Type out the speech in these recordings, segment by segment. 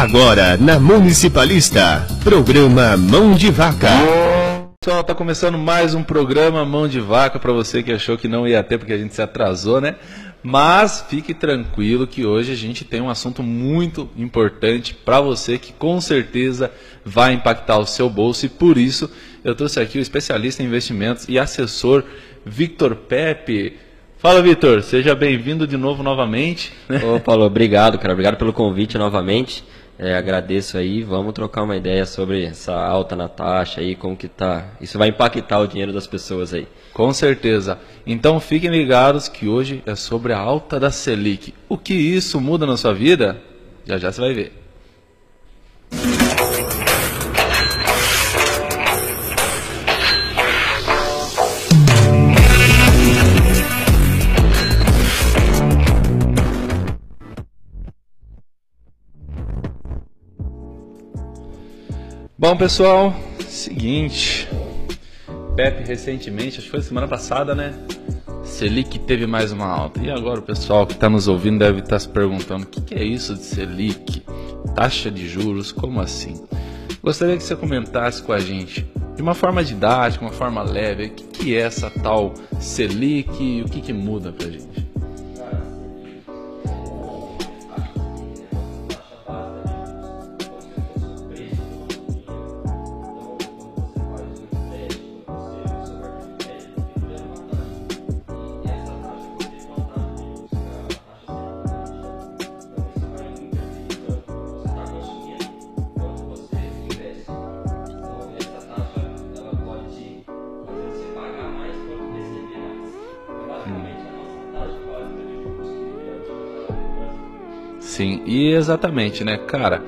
Agora na Municipalista, programa Mão de Vaca. Pessoal, tá começando mais um programa Mão de Vaca para você que achou que não ia ter porque a gente se atrasou, né? Mas fique tranquilo que hoje a gente tem um assunto muito importante para você que com certeza vai impactar o seu bolso e por isso eu trouxe aqui o especialista em investimentos e assessor Victor Pepe. Fala, Vitor, seja bem-vindo de novo novamente. Ô, Paulo, obrigado, cara. Obrigado pelo convite novamente. É, agradeço aí. Vamos trocar uma ideia sobre essa alta na taxa aí, como que tá. Isso vai impactar o dinheiro das pessoas aí. Com certeza. Então fiquem ligados que hoje é sobre a alta da Selic. O que isso muda na sua vida? Já já você vai ver. Bom, pessoal, seguinte. Pepe recentemente, acho que foi semana passada, né? Selic teve mais uma alta. E agora o pessoal que está nos ouvindo deve estar tá se perguntando: o que, que é isso de Selic? Taxa de juros? Como assim? Gostaria que você comentasse com a gente, de uma forma didática, uma forma leve, o que, que é essa tal Selic e o que, que muda para a gente. Sim, e exatamente, né, cara?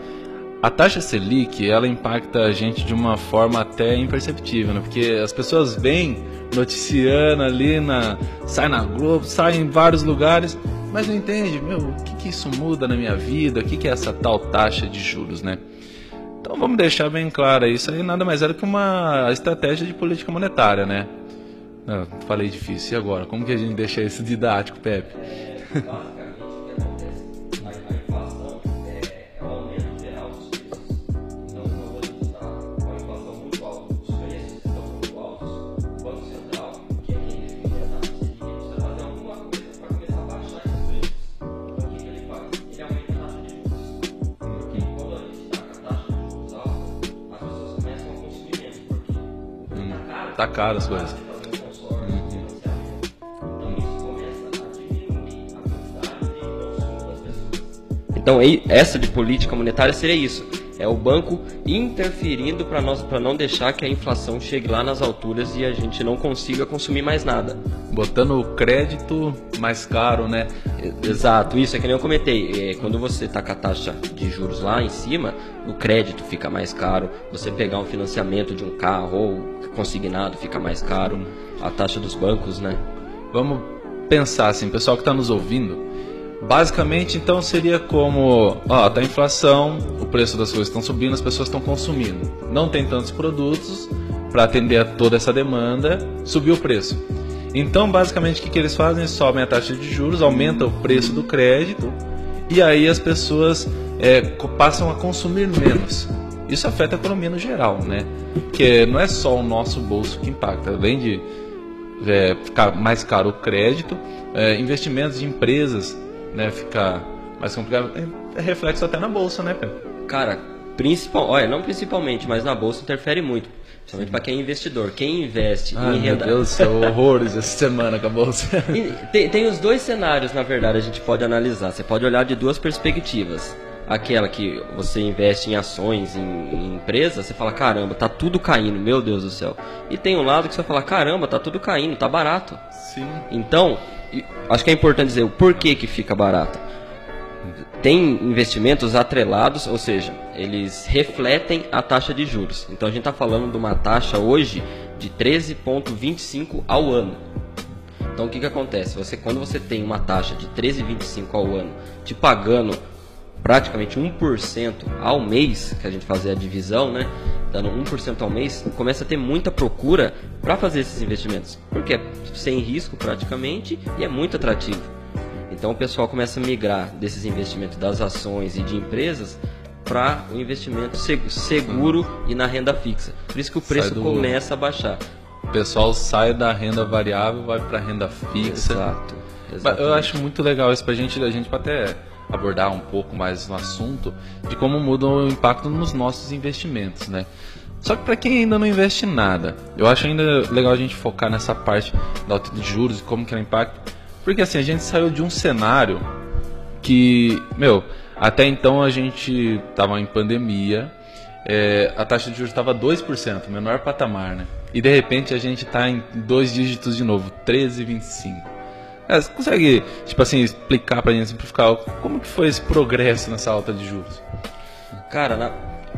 A taxa Selic, ela impacta a gente de uma forma até imperceptível, né? Porque as pessoas vêm noticiando ali, na, sai na Globo, sai em vários lugares, mas não entende, meu, o que, que isso muda na minha vida? O que, que é essa tal taxa de juros, né? Então vamos deixar bem claro, isso aí nada mais é do que uma estratégia de política monetária, né? Não, falei difícil, e agora? Como que a gente deixa isso didático, Pepe? essa de política monetária seria isso. É o banco interferindo para nós para não deixar que a inflação chegue lá nas alturas e a gente não consiga consumir mais nada. Botando o crédito mais caro, né? Exato, isso é que nem eu comentei. É, quando você está com a taxa de juros lá em cima, o crédito fica mais caro. Você pegar um financiamento de um carro ou consignado fica mais caro, a taxa dos bancos, né? Vamos pensar assim, pessoal que está nos ouvindo, basicamente então seria como, ó, tá a inflação, o preço das coisas estão subindo, as pessoas estão consumindo, não tem tantos produtos para atender a toda essa demanda, subiu o preço. Então, basicamente, o que, que eles fazem? Sobem a taxa de juros, aumenta o preço do crédito e aí as pessoas é, passam a consumir menos. Isso afeta a economia no geral, né? Porque não é só o nosso bolso que impacta, além de é, ficar mais caro o crédito, é, investimentos de empresas né, ficar mais complicado, é, é reflexo até na bolsa, né, Pedro? Cara, principal, olha, não principalmente, mas na bolsa interfere muito. Principalmente para quem é investidor. Quem investe Ai, em renda. Meu Deus do céu, horrores essa semana com a bolsa. tem, tem os dois cenários, na verdade, a gente pode analisar. Você pode olhar de duas perspectivas aquela que você investe em ações, em, em empresas, você fala, caramba, tá tudo caindo, meu Deus do céu. E tem um lado que você fala, caramba, tá tudo caindo, tá barato. Sim. Então, acho que é importante dizer o porquê que fica barato. Tem investimentos atrelados, ou seja, eles refletem a taxa de juros. Então a gente está falando de uma taxa hoje de 13,25 ao ano. Então o que, que acontece? Você, quando você tem uma taxa de 13,25 ao ano te pagando praticamente 1% ao mês, que a gente fazia a divisão, né? Dando 1% ao mês, começa a ter muita procura para fazer esses investimentos. Porque é sem risco praticamente e é muito atrativo. Então o pessoal começa a migrar desses investimentos das ações e de empresas para o investimento seguro e na renda fixa. Por isso que o preço do... começa a baixar. O pessoal sai da renda variável, vai para a renda fixa. Exato. Exatamente. Eu acho muito legal isso para a gente, a gente até abordar um pouco mais no assunto de como muda o impacto nos nossos investimentos, né? Só que para quem ainda não investe nada, eu acho ainda legal a gente focar nessa parte da alta de juros e como que ela impacta, porque assim, a gente saiu de um cenário que, meu, até então a gente estava em pandemia, é, a taxa de juros estava 2%, menor patamar, né? E de repente a gente está em dois dígitos de novo, 13,25. É, você consegue, tipo assim, explicar pra gente, simplificar, como que foi esse progresso nessa alta de juros? Cara, na,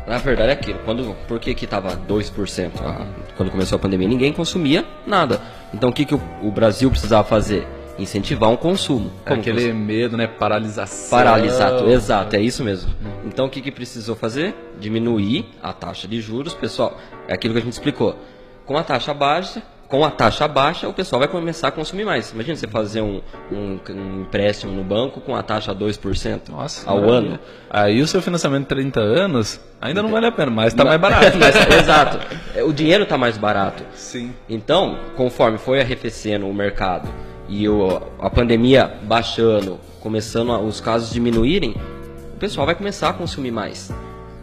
na verdade é aquilo. Quando, por que que tava 2%? Ah, quando começou a pandemia, ninguém consumia nada. Então o que, que o, o Brasil precisava fazer? Incentivar um consumo. É aquele medo, né? Paralisação. Paralisado, exato, é isso mesmo. Então o que, que precisou fazer? Diminuir a taxa de juros, pessoal. É aquilo que a gente explicou. Com a taxa baixa, com a taxa baixa, o pessoal vai começar a consumir mais. Imagina você fazer um, um, um empréstimo no banco com a taxa 2% Nossa, ao maravilha. ano. Aí o seu financiamento de 30 anos ainda não vale a pena, mas está mais barato. mas, exato. O dinheiro está mais barato. Sim. Então, conforme foi arrefecendo o mercado e o, a pandemia baixando, começando a, os casos diminuírem, o pessoal vai começar a consumir mais.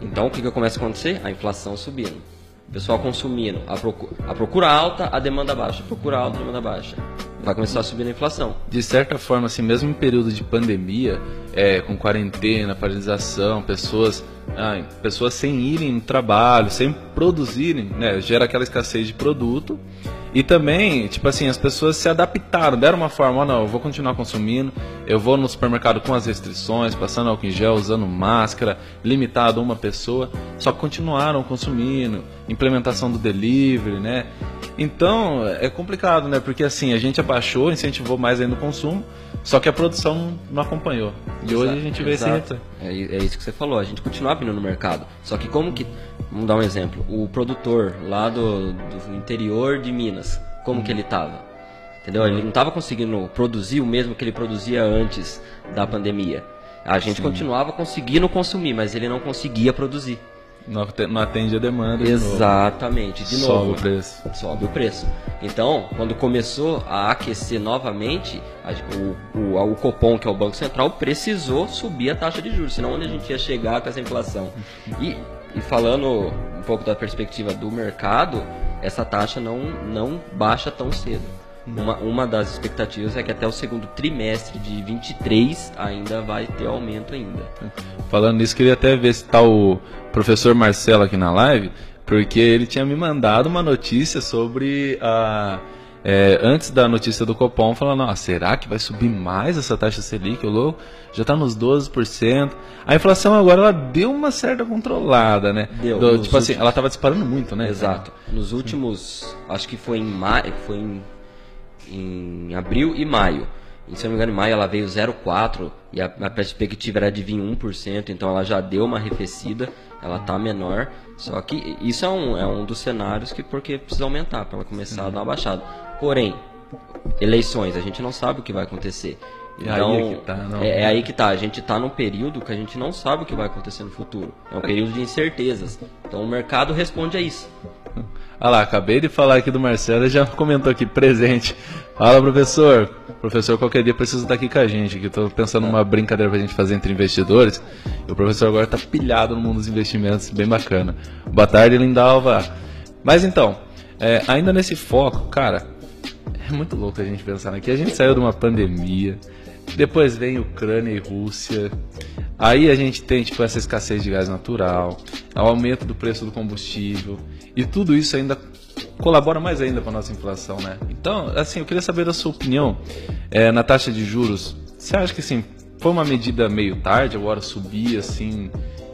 Então, o que, que começa a acontecer? A inflação subindo pessoal consumindo, a procura, a procura alta, a demanda baixa, procura alta, a demanda baixa. Vai começar a subir a inflação. De certa forma, assim, mesmo em período de pandemia, é, com quarentena, paralisação, pessoas, ah, pessoas sem irem no trabalho, sem produzirem, né, gera aquela escassez de produto e também, tipo assim, as pessoas se adaptaram, deram uma forma, oh, não, eu vou continuar consumindo, eu vou no supermercado com as restrições, passando álcool em gel, usando máscara, limitado a uma pessoa, só que continuaram consumindo, implementação do delivery, né? Então, é complicado, né? Porque assim, a gente abaixou, incentivou mais ainda o consumo, só que a produção não acompanhou. E exato, hoje a gente vê exato. esse é, é isso que você falou, a gente continua abrindo no mercado. Só que como que Vamos dar um exemplo. O produtor lá do, do interior de Minas, como uhum. que ele estava? Entendeu? Ele não estava conseguindo produzir o mesmo que ele produzia antes da pandemia. A gente Sim. continuava conseguindo consumir, mas ele não conseguia produzir. Não, atende a demanda. Exatamente. De, de novo. Sobe o preço. Sobe o preço. Então, quando começou a aquecer novamente, o, o, o Copom, que é o Banco Central, precisou subir a taxa de juros, senão onde a gente ia chegar com essa inflação. E e falando um pouco da perspectiva do mercado, essa taxa não, não baixa tão cedo. Uma, uma das expectativas é que até o segundo trimestre de 23 ainda vai ter aumento ainda. Falando nisso, queria até ver se está o professor Marcelo aqui na live, porque ele tinha me mandado uma notícia sobre a é, antes da notícia do Copom, falando, ah, será que vai subir mais essa taxa Selic, o louco? Já está nos 12%. A inflação agora ela deu uma certa controlada, né? Deu. Do, tipo últimos... assim, ela estava disparando muito, né? Exato. Nos últimos, acho que foi em maio, foi em, em abril e maio. E, se eu não me engano, em maio ela veio 0,4% e a, a, perspectiva era de vir 1%, então ela já deu uma arrefecida, ela está menor. Só que isso é um, é um dos cenários que porque precisa aumentar para ela começar Sim. a dar uma baixada. Porém, eleições, a gente não sabe o que vai acontecer. Então, é aí que tá, é, é, aí que tá. A gente está num período que a gente não sabe o que vai acontecer no futuro. É um período de incertezas. Então o mercado responde a isso. Olha lá, acabei de falar aqui do Marcelo, ele já comentou aqui, presente. Fala, professor. Professor, qualquer dia precisa estar aqui com a gente, que estou pensando numa brincadeira para a gente fazer entre investidores. E o professor agora está pilhado no mundo dos investimentos, bem bacana. Boa tarde, Lindalva. Mas então, é, ainda nesse foco, cara, é muito louco a gente pensar aqui. A gente saiu de uma pandemia, depois vem Ucrânia e Rússia. Aí a gente tem tipo essa escassez de gás natural, o aumento do preço do combustível e tudo isso ainda colabora mais ainda para nossa inflação, né? Então, assim, eu queria saber da sua opinião é, na taxa de juros. Você acha que assim foi uma medida meio tarde, agora subir assim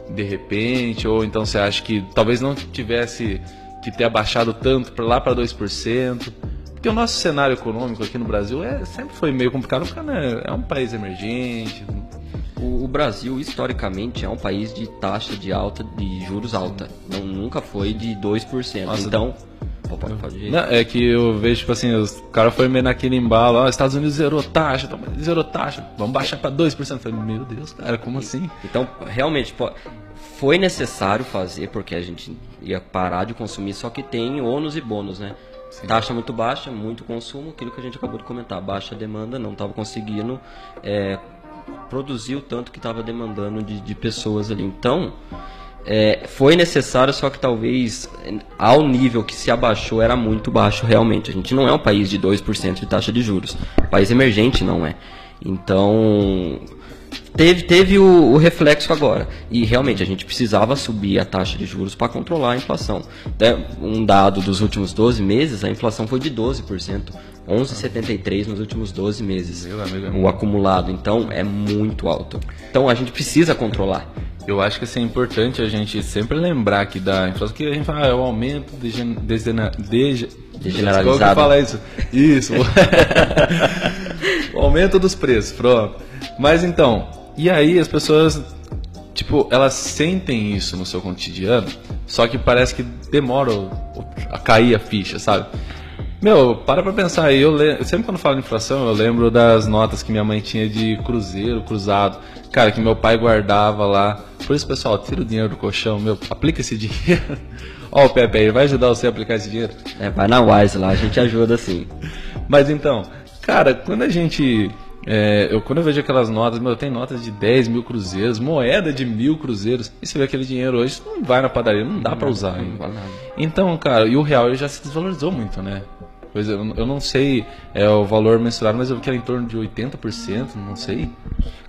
de repente, ou então você acha que talvez não tivesse que ter abaixado tanto para lá para 2%? Porque o nosso cenário econômico aqui no Brasil é, sempre foi meio complicado, porque né, é um país emergente. O, o, Brasil, historicamente, é um país de taxa de alta de juros alta. Não, nunca foi de 2%. Nossa, então. Não, é que eu vejo, tipo assim, os caras foram meio naquele embalo, ó, Estados Unidos zerou taxa, então, zerou taxa, vamos baixar pra 2%. Eu falei, meu Deus, cara, como assim? Então, realmente, foi necessário fazer, porque a gente ia parar de consumir, só que tem ônus e bônus, né? Taxa muito baixa, muito consumo, aquilo que a gente acabou de comentar, baixa demanda, não estava conseguindo é, produzir o tanto que estava demandando de, de pessoas ali. Então, é, foi necessário, só que talvez ao nível que se abaixou era muito baixo realmente. A gente não é um país de 2% de taxa de juros. País emergente não é. Então, teve, teve o, o, reflexo agora. E realmente a gente precisava subir a taxa de juros para controlar a inflação. Um dado dos últimos 12 meses, a inflação foi de 12%. 11,73 nos últimos 12 meses. O acumulado. Então é muito alto. Então a gente precisa controlar. Eu acho que assim, é importante a gente sempre lembrar que da inflação, que a gente fala, ah, é o aumento de, de, de, degeneralizado. Como que fala isso? Isso. o aumento dos preços, pronto. Mas então, e aí as pessoas, tipo, elas sentem isso no seu cotidiano, só que parece que demora a cair a ficha, sabe? Meu, para pra pensar aí, eu le... sempre quando falo de inflação, eu lembro das notas que minha mãe tinha de cruzeiro, cruzado. Cara, que meu pai guardava lá. Por isso, pessoal, tira o dinheiro do colchão, meu, aplica esse dinheiro. Ó, o Pepe aí, vai ajudar você a aplicar esse dinheiro? É, vai na Wise lá, a gente ajuda sim. Mas então, cara, quando a gente. É, eu, quando eu vejo aquelas notas, meu, tem notas de 10 mil cruzeiros, moeda de mil cruzeiros, e você vê aquele dinheiro hoje, não vai na padaria, não dá para usar. Não, não então, cara, e o real já se desvalorizou muito, né? Pois eu, eu não sei é, o valor mensurado, mas eu vi que era em torno de 80%, não sei.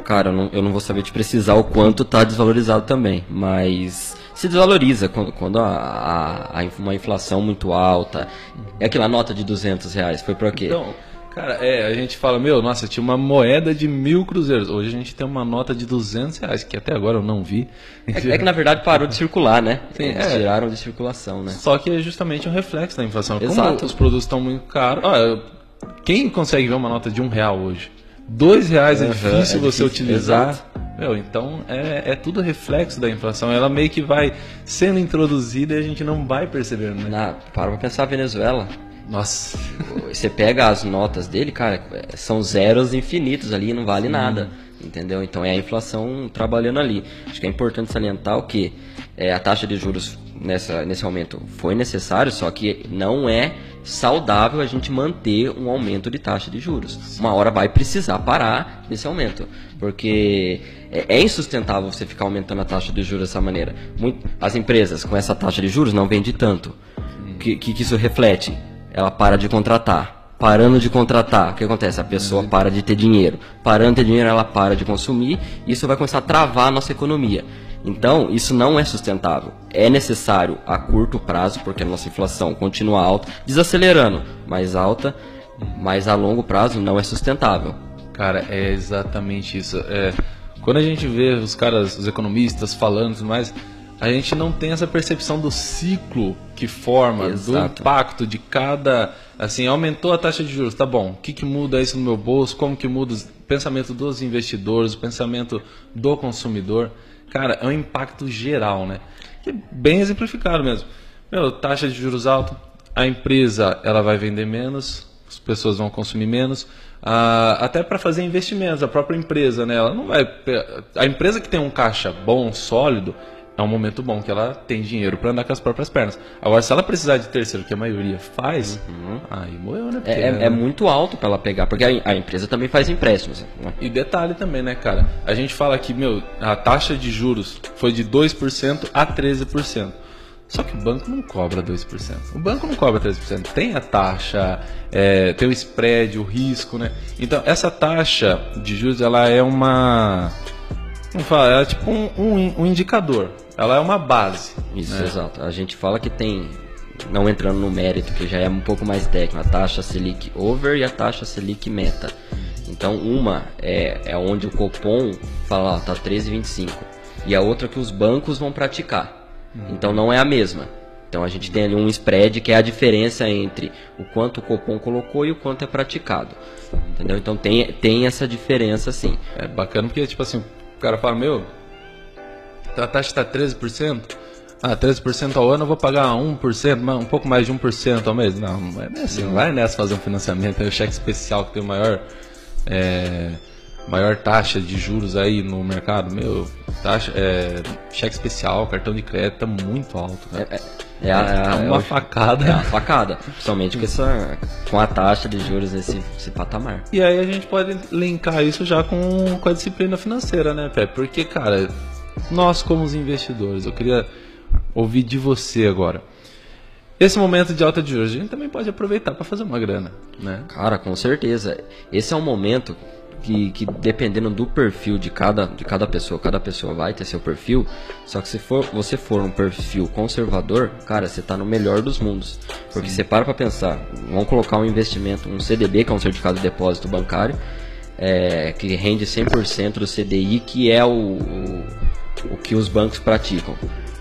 Cara, eu não, eu não vou saber te precisar o quanto está desvalorizado também, mas se desvaloriza quando, quando a, a, a, uma inflação muito alta. É aquela nota de 200 reais, foi para quê? Então, Cara, é, a gente fala, meu, nossa, tinha uma moeda de mil cruzeiros. Hoje a gente tem uma nota de 200 reais, que até agora eu não vi. É, é que na verdade parou de circular, né? Sim, Eles é. tiraram de circulação, né? Só que é justamente um reflexo da inflação. Exato. Como os produtos estão muito caros. Olha, quem consegue ver uma nota de um real hoje? Dois reais é difícil é você difícil, utilizar. Exato. Meu, então é, é tudo reflexo da inflação. Ela meio que vai sendo introduzida e a gente não vai percebendo, né? Na, para pra pensar a Venezuela nossa. Você pega as notas dele, cara, são zeros infinitos ali, não vale Sim. nada. Entendeu? Então é a inflação trabalhando ali. Acho que é importante salientar o que é, a taxa de juros nessa, nesse aumento foi necessário, só que não é saudável a gente manter um aumento de taxa de juros. Uma hora vai precisar parar nesse aumento, porque é, é insustentável você ficar aumentando a taxa de juros dessa maneira. As empresas com essa taxa de juros não vendem tanto. O que, que, que isso reflete? Ela para de contratar. Parando de contratar, o que acontece? A pessoa para de ter dinheiro. Parando de ter dinheiro, ela para de consumir. E isso vai começar a travar a nossa economia. Então, isso não é sustentável. É necessário a curto prazo, porque a nossa inflação continua alta, desacelerando, mais alta, mas a longo prazo não é sustentável. Cara, é exatamente isso. É, quando a gente vê os caras, os economistas falando mais, a gente não tem essa percepção do ciclo que forma, Exato. do impacto de cada. Assim, aumentou a taxa de juros, tá bom. O que, que muda isso no meu bolso? Como que muda o pensamento dos investidores, o pensamento do consumidor? Cara, é um impacto geral, né? Que é bem exemplificado mesmo. Meu, taxa de juros alta, a empresa ela vai vender menos, as pessoas vão consumir menos. Ah, até para fazer investimentos, a própria empresa, né? Ela não vai. A empresa que tem um caixa bom, sólido, é um momento bom que ela tem dinheiro para andar com as próprias pernas. Agora, se ela precisar de terceiro, que a maioria faz, uhum. aí morreu, né? É, é, é, muito alto para ela pegar, porque a, a, empresa também faz empréstimos. Né? E detalhe também, né, cara? A gente fala que, meu, a taxa de juros foi de 2% a 13%. Só que o banco não cobra 2%. O banco não cobra 13%. Tem a taxa, é, tem o spread, o risco, né? Então, essa taxa de juros, ela é uma Vamos falar, ela é tipo um, um, um indicador. Ela é uma base. Isso, né? exato. A gente fala que tem, não entrando no mérito, que já é um pouco mais técnico, a taxa Selic over e a taxa Selic meta. Então, uma é, é onde o Copom fala, ó, tá 13,25. E a outra que os bancos vão praticar. Uhum. Então, não é a mesma. Então, a gente tem ali um spread que é a diferença entre o quanto o Copom colocou e o quanto é praticado. Entendeu? Então, tem, tem essa diferença, sim. É bacana porque, tipo assim, o cara fala, meu, a taxa está 13%, ah, 13% ao ano eu vou pagar 1%, um pouco mais de 1% ao mês. Não, não é assim, não. Vai nessa fazer um financiamento, é o cheque especial que tem o maior, é, maior taxa de juros aí no mercado, meu, taxa, é, cheque especial, cartão de crédito tá muito alto, É, é, é, a, é uma é o- facada. É uma facada, principalmente com, essa, com a taxa de juros nesse, nesse patamar. E aí a gente pode linkar isso já com, com a disciplina financeira, né, Pepe? Porque, cara, nós como os investidores, eu queria ouvir de você agora. Esse momento de alta de juros, a gente também pode aproveitar para fazer uma grana, né? Cara, com certeza. Esse é um momento que, que dependendo do perfil de cada, de cada pessoa, cada pessoa vai ter seu perfil. Só que se for, você for um perfil conservador, cara, você tá no melhor dos mundos. Porque você para pra pensar, vamos colocar um investimento, um CDB, que é um certificado de depósito bancário, é, que rende 100% do CDI, que é o, o, o que os bancos praticam.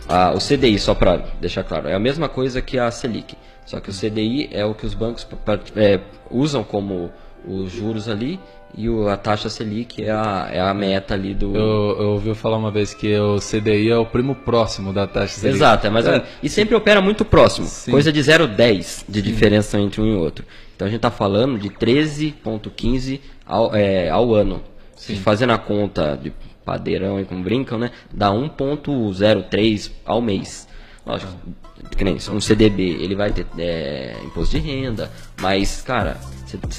Ah, o CDI, só para deixar claro, é a mesma coisa que a Selic. Só que o CDI é o que os bancos é, usam como os juros ali e o- a taxa Selic é a, é a meta ali do. Eu, eu ouvi falar uma vez que o CDI é o primo próximo da taxa Selic. Exato, é mais menos. E sempre opera muito próximo. Sim. Coisa de 0,10 de diferença entre um e outro. Então a gente está falando de 13,15 ao, é, ao ano. Se fazendo a conta de padeirão e como brincam, né? Dá 1,03 ao mês. Lógico, que nem isso, um CDB, ele vai ter é, imposto de renda, mas, cara,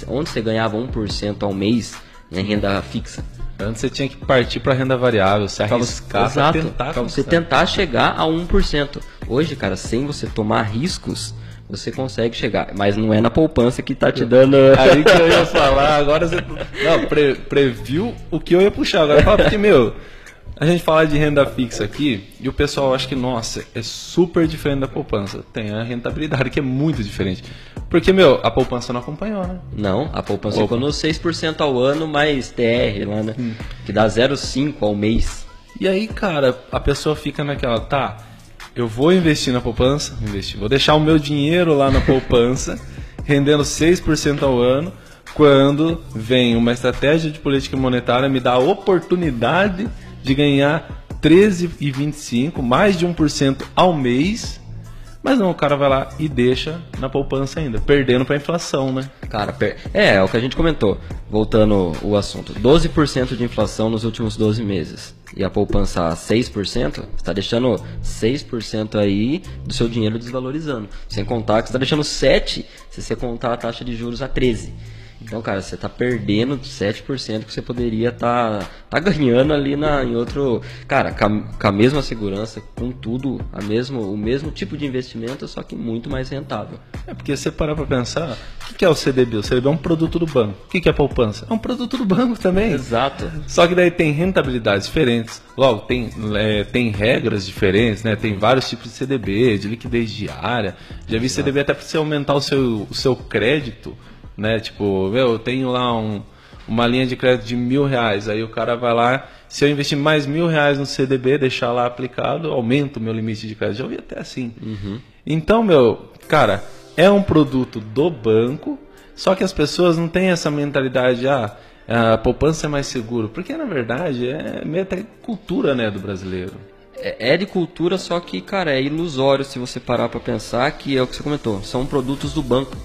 onde você ganhava 1% ao mês em renda fixa? Antes você tinha que partir para renda variável, se arriscar exato, tentar pra você tentar chegar a 1%. Hoje, cara, sem você tomar riscos, você consegue chegar. Mas não é na poupança que tá te dando. Aí que eu ia falar, agora você. Não, pre- previu o que eu ia puxar. Agora fala porque, meu, a gente fala de renda fixa aqui e o pessoal acha que, nossa, é super diferente da poupança. Tem a rentabilidade que é muito diferente. Porque, meu, a poupança não acompanhou, né? Não, a poupança Opa. ficou no 6% ao ano, mais TR lá, né? Hum. Que dá 0,5 ao mês. E aí, cara, a pessoa fica naquela, tá, eu vou investir na poupança, investir, vou deixar o meu dinheiro lá na poupança, rendendo 6% ao ano, quando vem uma estratégia de política monetária me dá a oportunidade de ganhar 13,25, mais de 1% ao mês, mas não, o cara vai lá e deixa na poupança ainda, perdendo para a inflação, né? Cara, é, é o que a gente comentou. Voltando o assunto. 12% de inflação nos últimos 12 meses. E a poupança a 6%, está deixando 6% aí do seu dinheiro desvalorizando. Sem contar que está deixando 7% se você contar a taxa de juros a 13%. Então, cara, você está perdendo 7% que você poderia estar tá, ganhando ali na, em outro. Cara, com a, com a mesma segurança, com tudo, a mesmo, o mesmo tipo de investimento, só que muito mais rentável. É porque você parar pra pensar, o que é o CDB? O CDB é um produto do banco. O que é poupança? É um produto do banco também. Exato. Só que daí tem rentabilidades diferentes. Logo, tem, é, tem regras diferentes, né? Tem vários tipos de CDB, de liquidez diária. Já vi CDB até para você aumentar o seu, o seu crédito, né? Tipo, meu, eu tenho lá um, uma linha de crédito de mil reais. Aí o cara vai lá, se eu investir mais mil reais no CDB, deixar lá aplicado, aumenta o meu limite de crédito. Já ouvi até assim. Então, meu, cara, é um produto do banco, só que as pessoas não têm essa mentalidade, ah, a poupança é mais seguro. Porque, na verdade, é meio até cultura, né, do brasileiro. É é de cultura, só que, cara, é ilusório se você parar pra pensar que é o que você comentou, são produtos do banco.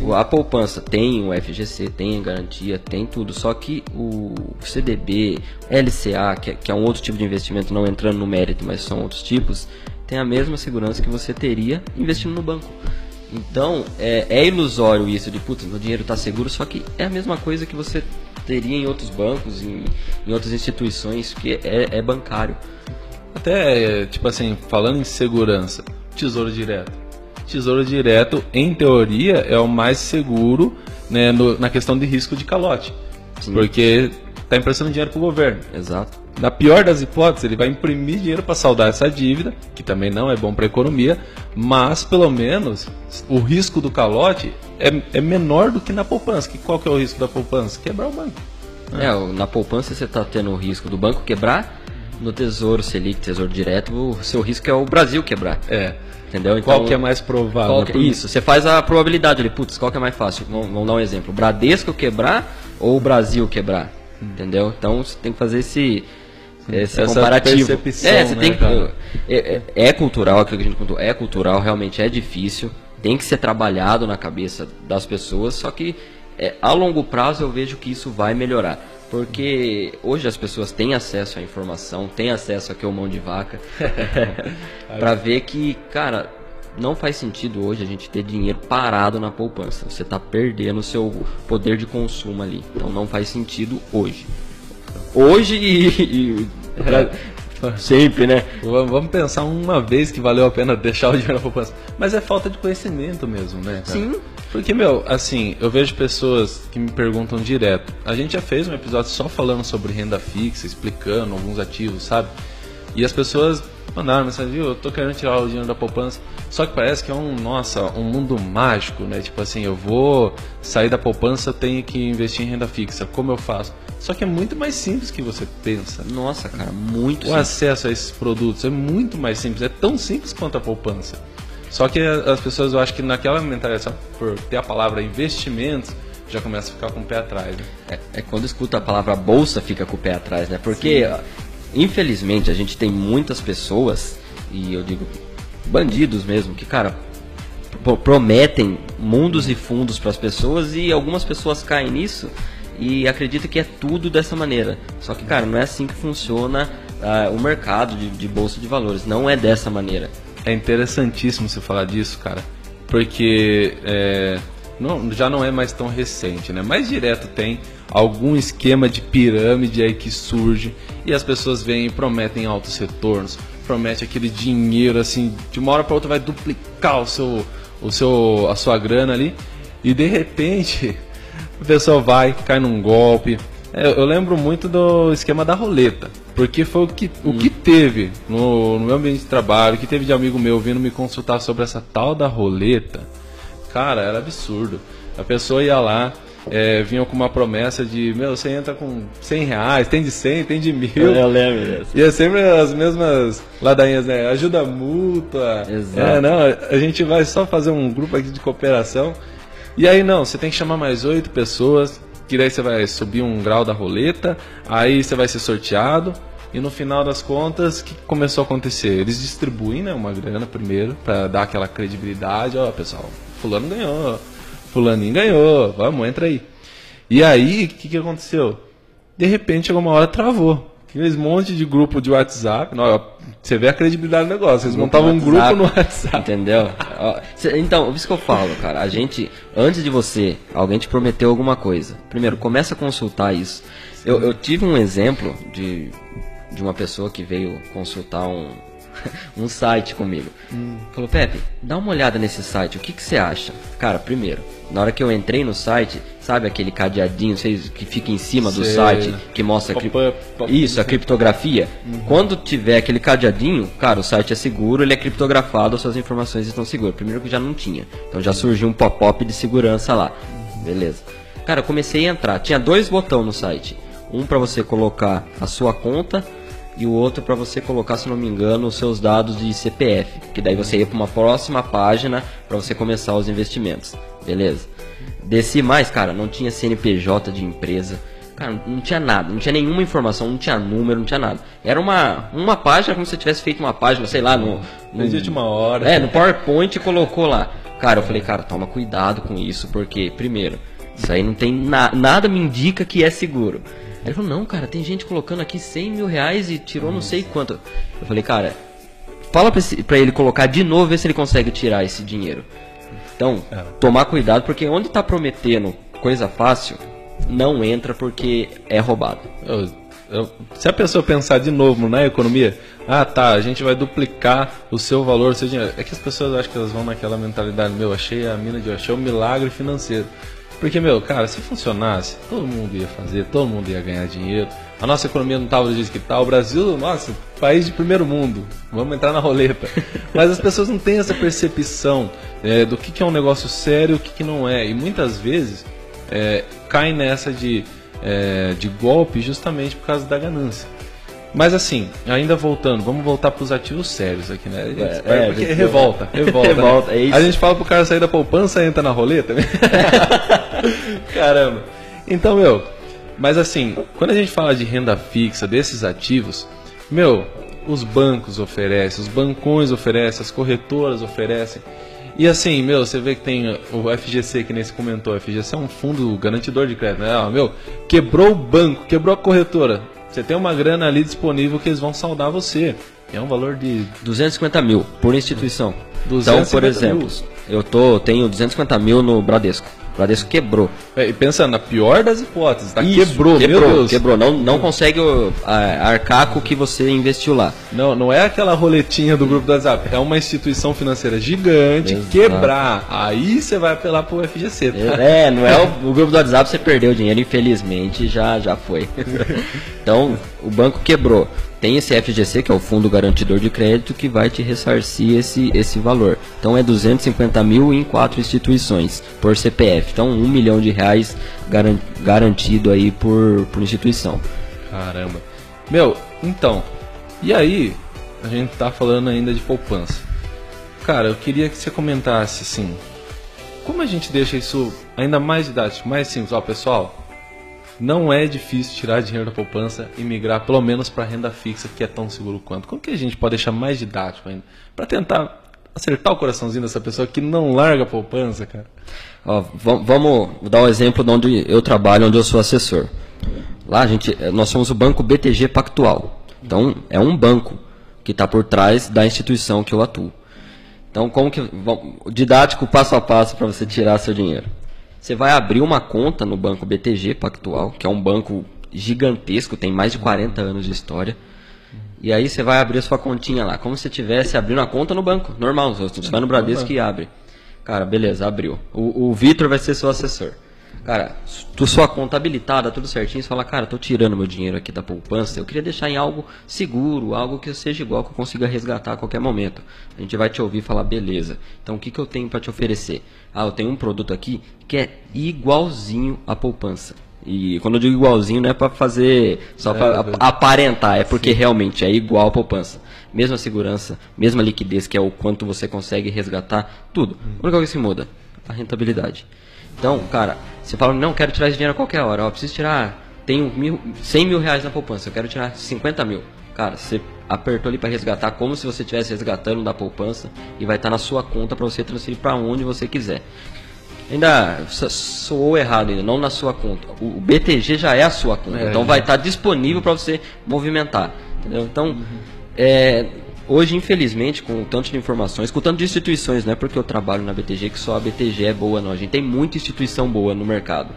O- A poupança tem o FGC, tem a garantia, tem tudo, só que o CDB, LCA, que é, que é um outro tipo de investimento, não entrando no mérito, mas são outros tipos, tem a mesma segurança que você teria investindo no banco. Então, é, é ilusório isso de, putz, meu dinheiro está seguro, só que é a mesma coisa que você teria em outros bancos, em, em outras instituições, que é, é bancário. Até, tipo assim, falando em segurança, tesouro direto. Tesouro direto, em teoria, é o mais seguro né, no- na questão de risco de calote. Sim. Porque está emprestando dinheiro para o governo. Exato. Na pior das hipóteses, ele vai imprimir dinheiro para saldar essa dívida, que também não é bom para a economia, mas pelo menos o risco do calote é, é menor do que na poupança. Que qual que é o risco da poupança? Quebrar o banco. É, o- na poupança você está tendo o risco do banco quebrar, no Tesouro Selic, Tesouro Direto, o seu risco é o Brasil quebrar. É. Entendeu? Qual que é mais provável? que- isso, você faz a probabilidade ali, putz, qual que é mais fácil? Vamos, vamos dar um exemplo, o Bradesco quebrar ou o Brasil quebrar? Entendeu? Então você tem que fazer esse, esse Essa comparativo. é, você né, tem que, é, é- é cultural, aquilo que a gente contou, é cultural, realmente é difícil, tem que ser trabalhado na cabeça das pessoas, só que é, a longo prazo eu vejo que isso vai melhorar. Porque hoje as pessoas têm acesso à informação, têm acesso a que é o mão de vaca, pra ver que, cara, não faz sentido hoje a gente ter dinheiro parado na poupança. Você tá perdendo o seu poder de consumo ali. Então não faz sentido hoje. Hoje e, e pra- sempre, né? Vamos vamos pensar uma vez que valeu a pena deixar o dinheiro na poupança. Mas é falta de conhecimento mesmo, né? cara? Sim. Porque, meu, assim, eu vejo pessoas que me perguntam direto. A gente já fez um episódio só falando sobre renda fixa, explicando alguns ativos, sabe? E as pessoas mandaram mensagem, viu, eu tô querendo tirar o dinheiro da poupança. Só que parece que é um, nossa, um mundo mágico, né? Tipo assim, eu vou sair da poupança, tenho que investir em renda fixa. Como eu faço? Só que é muito mais simples que você pensa. Nossa, cara, muito O simples. acesso a esses produtos é muito mais simples, é tão simples quanto a poupança. Só que as pessoas, eu acho que naquela mentalidade, só por ter a palavra investimentos, já começa a ficar com o pé atrás. Né? É, é quando escuta a palavra bolsa fica com o pé atrás, né? Porque, ó, infelizmente, a gente tem muitas pessoas, e eu digo bandidos mesmo, que, cara, pro- prometem mundos e fundos para as pessoas e algumas pessoas caem nisso e acreditam que é tudo dessa maneira. Só que, cara, não é assim que funciona ah, o mercado de, de bolsa de valores. Não é dessa maneira. É interessantíssimo você falar disso, cara, porque é, não- já não é mais tão recente, né? Mais direto tem algum esquema de pirâmide aí que surge e as pessoas vêm e prometem altos retornos, promete aquele dinheiro assim, de uma hora para outra vai duplicar o seu, o seu, a sua grana ali e de repente a pessoa vai, cai num golpe. É, eu lembro muito do esquema da roleta, porque foi o que, o que teve no, no meu ambiente de trabalho, o que teve de amigo meu vindo me consultar sobre essa tal da roleta. Cara, era absurdo. A pessoa ia lá, é, vinha com uma promessa de, meu, você entra com 100 reais, tem de 100, tem de mil. lembro dessa. E é sempre as mesmas ladainhas, né? Ajuda mútua. Exato. É, não, a gente vai só fazer um grupo aqui de cooperação. E aí, não, você tem que chamar mais oito pessoas, que daí você vai subir um grau da roleta, aí você vai ser sorteado. E no final das contas, o que começou a acontecer? Eles distribuem né, uma grana primeiro, para dar aquela credibilidade. Ó, pessoal, fulano ganhou, fulaninho ganhou, vamos, entra aí. E aí, o que, que aconteceu? De repente, chegou uma hora, travou. Aqueles monte de grupo de WhatsApp. Não, você vê a credibilidade do negócio. Eles montavam um grupo no WhatsApp. Entendeu? Então, isso que eu falo, cara. A gente, antes de você, alguém te prometeu alguma coisa. Primeiro, começa a consultar isso. Eu, eu tive um exemplo de, de uma pessoa que veio consultar um, um site comigo. Falou, Pepe, dá uma olhada nesse site, o que, que você acha? Cara, primeiro, na hora que eu entrei no site, sabe aquele cadeadinho vocês, que fica em cima do Sei. site, que mostra... a cri-. Isso, a criptografia. Quando tiver aquele cadeadinho, cara, o site é seguro, ele é criptografado, as suas informações estão seguras. Primeiro que já não tinha. Então já surgiu um pop-up de segurança lá. Beleza. Cara, eu comecei a entrar. Tinha dois botões no site. Um para você colocar a sua conta e o outro para você colocar, se não me engano, os seus dados de CPF. Que daí você ia para uma próxima página para você começar os investimentos. Beleza. Desci mais, cara, não tinha CNPJ de empresa. Cara, não tinha nada, não tinha nenhuma informação, não tinha número, não tinha nada. Era uma, uma página como se você tivesse feito uma página, sei lá, no. no de última hora. É, no PowerPoint e colocou lá. Cara, eu falei, cara, toma cuidado com isso, porque, primeiro, isso aí não tem na- nada me indica que é seguro. Aí ele falou, não, cara, tem gente colocando aqui 100 mil reais e tirou não sei quanto. Eu falei, cara, fala pra, esse- pra ele colocar de novo, ver se ele consegue tirar esse dinheiro. Então, tomar cuidado, porque onde tá prometendo coisa fácil, não entra porque é roubado. Eu- eu- se a pessoa pensar de novo na economia, ah tá, a gente vai duplicar o seu valor, o seu dinheiro. É que as pessoas acham que elas vão naquela mentalidade, meu, achei a mina de ouro, achei o milagre financeiro. Porque, meu, cara, se funcionasse, todo mundo ia fazer, todo mundo ia ganhar dinheiro. A nossa economia não estava do jeito que está. O Brasil, nossa, país de primeiro mundo. Vamos entrar na roleta. Mas as pessoas não têm essa percepção é, do que, que é um negócio sério e o que, que não é. E muitas vezes é, caem nessa de, é, de golpe justamente por causa da ganância. Mas assim, ainda voltando, vamos voltar para os ativos sérios aqui, né? É, é, porque gente, revolta, revolta. né? Revolta, é isso. A gente fala pro cara sair da poupança, entra na roleta. né? Caramba. Então, meu, Mas assim, quando a gente fala de renda fixa desses ativos, meu, os bancos oferecem, os bancões oferecem, as corretoras oferecem. E assim, meu, você vê que tem o FGC que nem se comentou, o FGC é um fundo garantidor de crédito, né? Ah, meu, quebrou o banco, quebrou a corretora. Você tem uma grana ali disponível que eles vão saldar você. É um valor de 250 mil por instituição. 250 então, por exemplo, mil. eu tô, tenho 250 mil no Bradesco. O Bradesco quebrou. É, E pensando, na pior das hipóteses, tá? Isso, quebrou, quebrou, meu Deus. quebrou. Não, não consegue arcar com o que você investiu lá. Não, não é aquela roletinha do grupo do WhatsApp. É uma instituição financeira gigante, Exato. quebrar. Aí você vai apelar pro FGC, tá? É, não é o, o grupo do WhatsApp, você perdeu o dinheiro, infelizmente, já, já foi. então, o banco quebrou. Tem esse FGC, que é o Fundo Garantidor de Crédito, que vai te ressarcir esse, esse valor. Então, é 250 mil em quatro instituições, por CPF. Então, um milhão de reais garan- garantido aí por, por instituição. Caramba. Meu, então, e aí, a gente tá falando ainda de poupança. Cara, eu queria que você comentasse assim, como a gente deixa isso ainda mais didático, mais simples, ó, pessoal, não é difícil tirar dinheiro da poupança e migrar pelo menos para renda fixa, que é tão seguro quanto. Como que a gente pode deixar mais didático ainda? Para tentar acertar o coraçãozinho dessa pessoa que não larga a poupança, cara. Ó, va- vamos dar um exemplo de onde eu trabalho, onde eu sou assessor. Lá a gente, eh, nós somos o banco BTG Pactual. Então é um banco que está por trás da instituição que eu atuo. Então como que vam- didático passo a passo para você tirar seu dinheiro? Você vai abrir uma conta no banco BTG Pactual, que é um banco gigantesco, tem mais de 40 anos de história. E aí você vai abrir a sua continha lá, como se estivesse abrindo a conta no banco, normal. Você vai no Bradesco e abre. Cara, beleza, abriu. O, o Vitor vai ser seu assessor. Cara, tu sua conta habilitada, tudo certinho, você fala, cara, tô tirando meu dinheiro aqui da poupança, eu queria deixar em algo seguro, algo que seja igual, que eu consiga resgatar a qualquer momento. A gente vai te ouvir falar, beleza. Então o que, que eu tenho para te oferecer? Ah, eu tenho um produto aqui que é igualzinho à poupança. E quando eu digo igualzinho, não é para fazer só É, para velho. aparentar, é porque realmente é igual a poupança. Mesma segurança, mesma liquidez, que é o quanto você consegue resgatar, tudo. A única coisa que muda, a rentabilidade. Então, cara, você fala, não, quero tirar esse dinheiro a qualquer hora, ó, preciso tirar, tenho mil, 100 mil reais na poupança, eu quero tirar 50 mil. Cara, você apertou ali para resgatar como se você estivesse resgatando da poupança e vai estar na sua conta para você transferir para onde você quiser. Ainda so- soou errado ainda, não na sua conta. O o BTG já é a sua conta, É. então vai estar disponível para você movimentar. Entendeu? Então, é, hoje, infelizmente, com o tanto de informações, com o tanto de instituições, não é porque eu trabalho na BTG que só a BTG é boa, não. A gente tem muita instituição boa no mercado.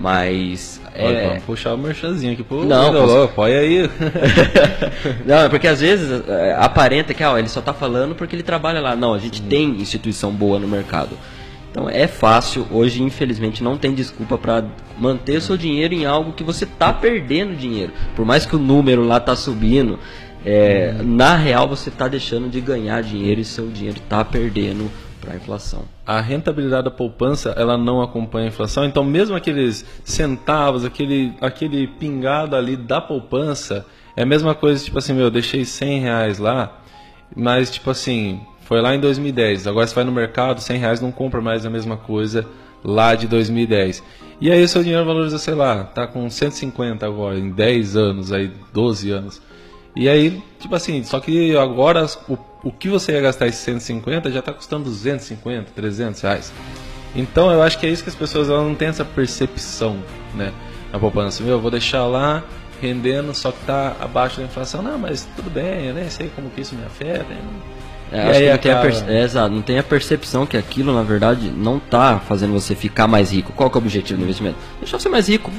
Mas. Olha, É, vamos puxar o merchanzinho aqui pro Não, Não, posso- apoia aí. não, é porque às vezes é, aparenta que ó, ele só está falando porque ele trabalha lá. Não, a gente tem instituição boa no mercado. Então é fácil, hoje infelizmente não tem desculpa para manter seu dinheiro em algo que você está perdendo dinheiro. Por mais que o número lá tá subindo, é, na real você está deixando de ganhar dinheiro e seu dinheiro está perdendo para a inflação. a rentabilidade da poupança ela não acompanha a inflação, então mesmo aqueles centavos, aquele, aquele pingado ali da poupança, é a mesma coisa, tipo assim, meu, eu deixei 100 reais lá, mas tipo assim, foi lá em 2010, agora você vai no mercado, 100 reais não compra mais a mesma coisa lá de 2010. E aí o seu dinheiro valoriza, sei lá, tá com 150 agora, em 10 anos, aí 12 anos. E aí, tipo assim, só que agora o, o que você ia gastar esses 150 já está custando 250, 300 reais. Então eu acho que é isso que as pessoas elas não têm essa percepção, né? Na poupança. Meu, eu vou deixar lá rendendo, só que tá abaixo da inflação. Não, mas tudo bem, eu nem sei como que isso me afeta. não- É, acho aí que não tem, a é, exato, não tem a percepção que aquilo, na verdade, não tá fazendo você ficar mais rico. Qual que é o objetivo do investimento? Deixar você mais rico.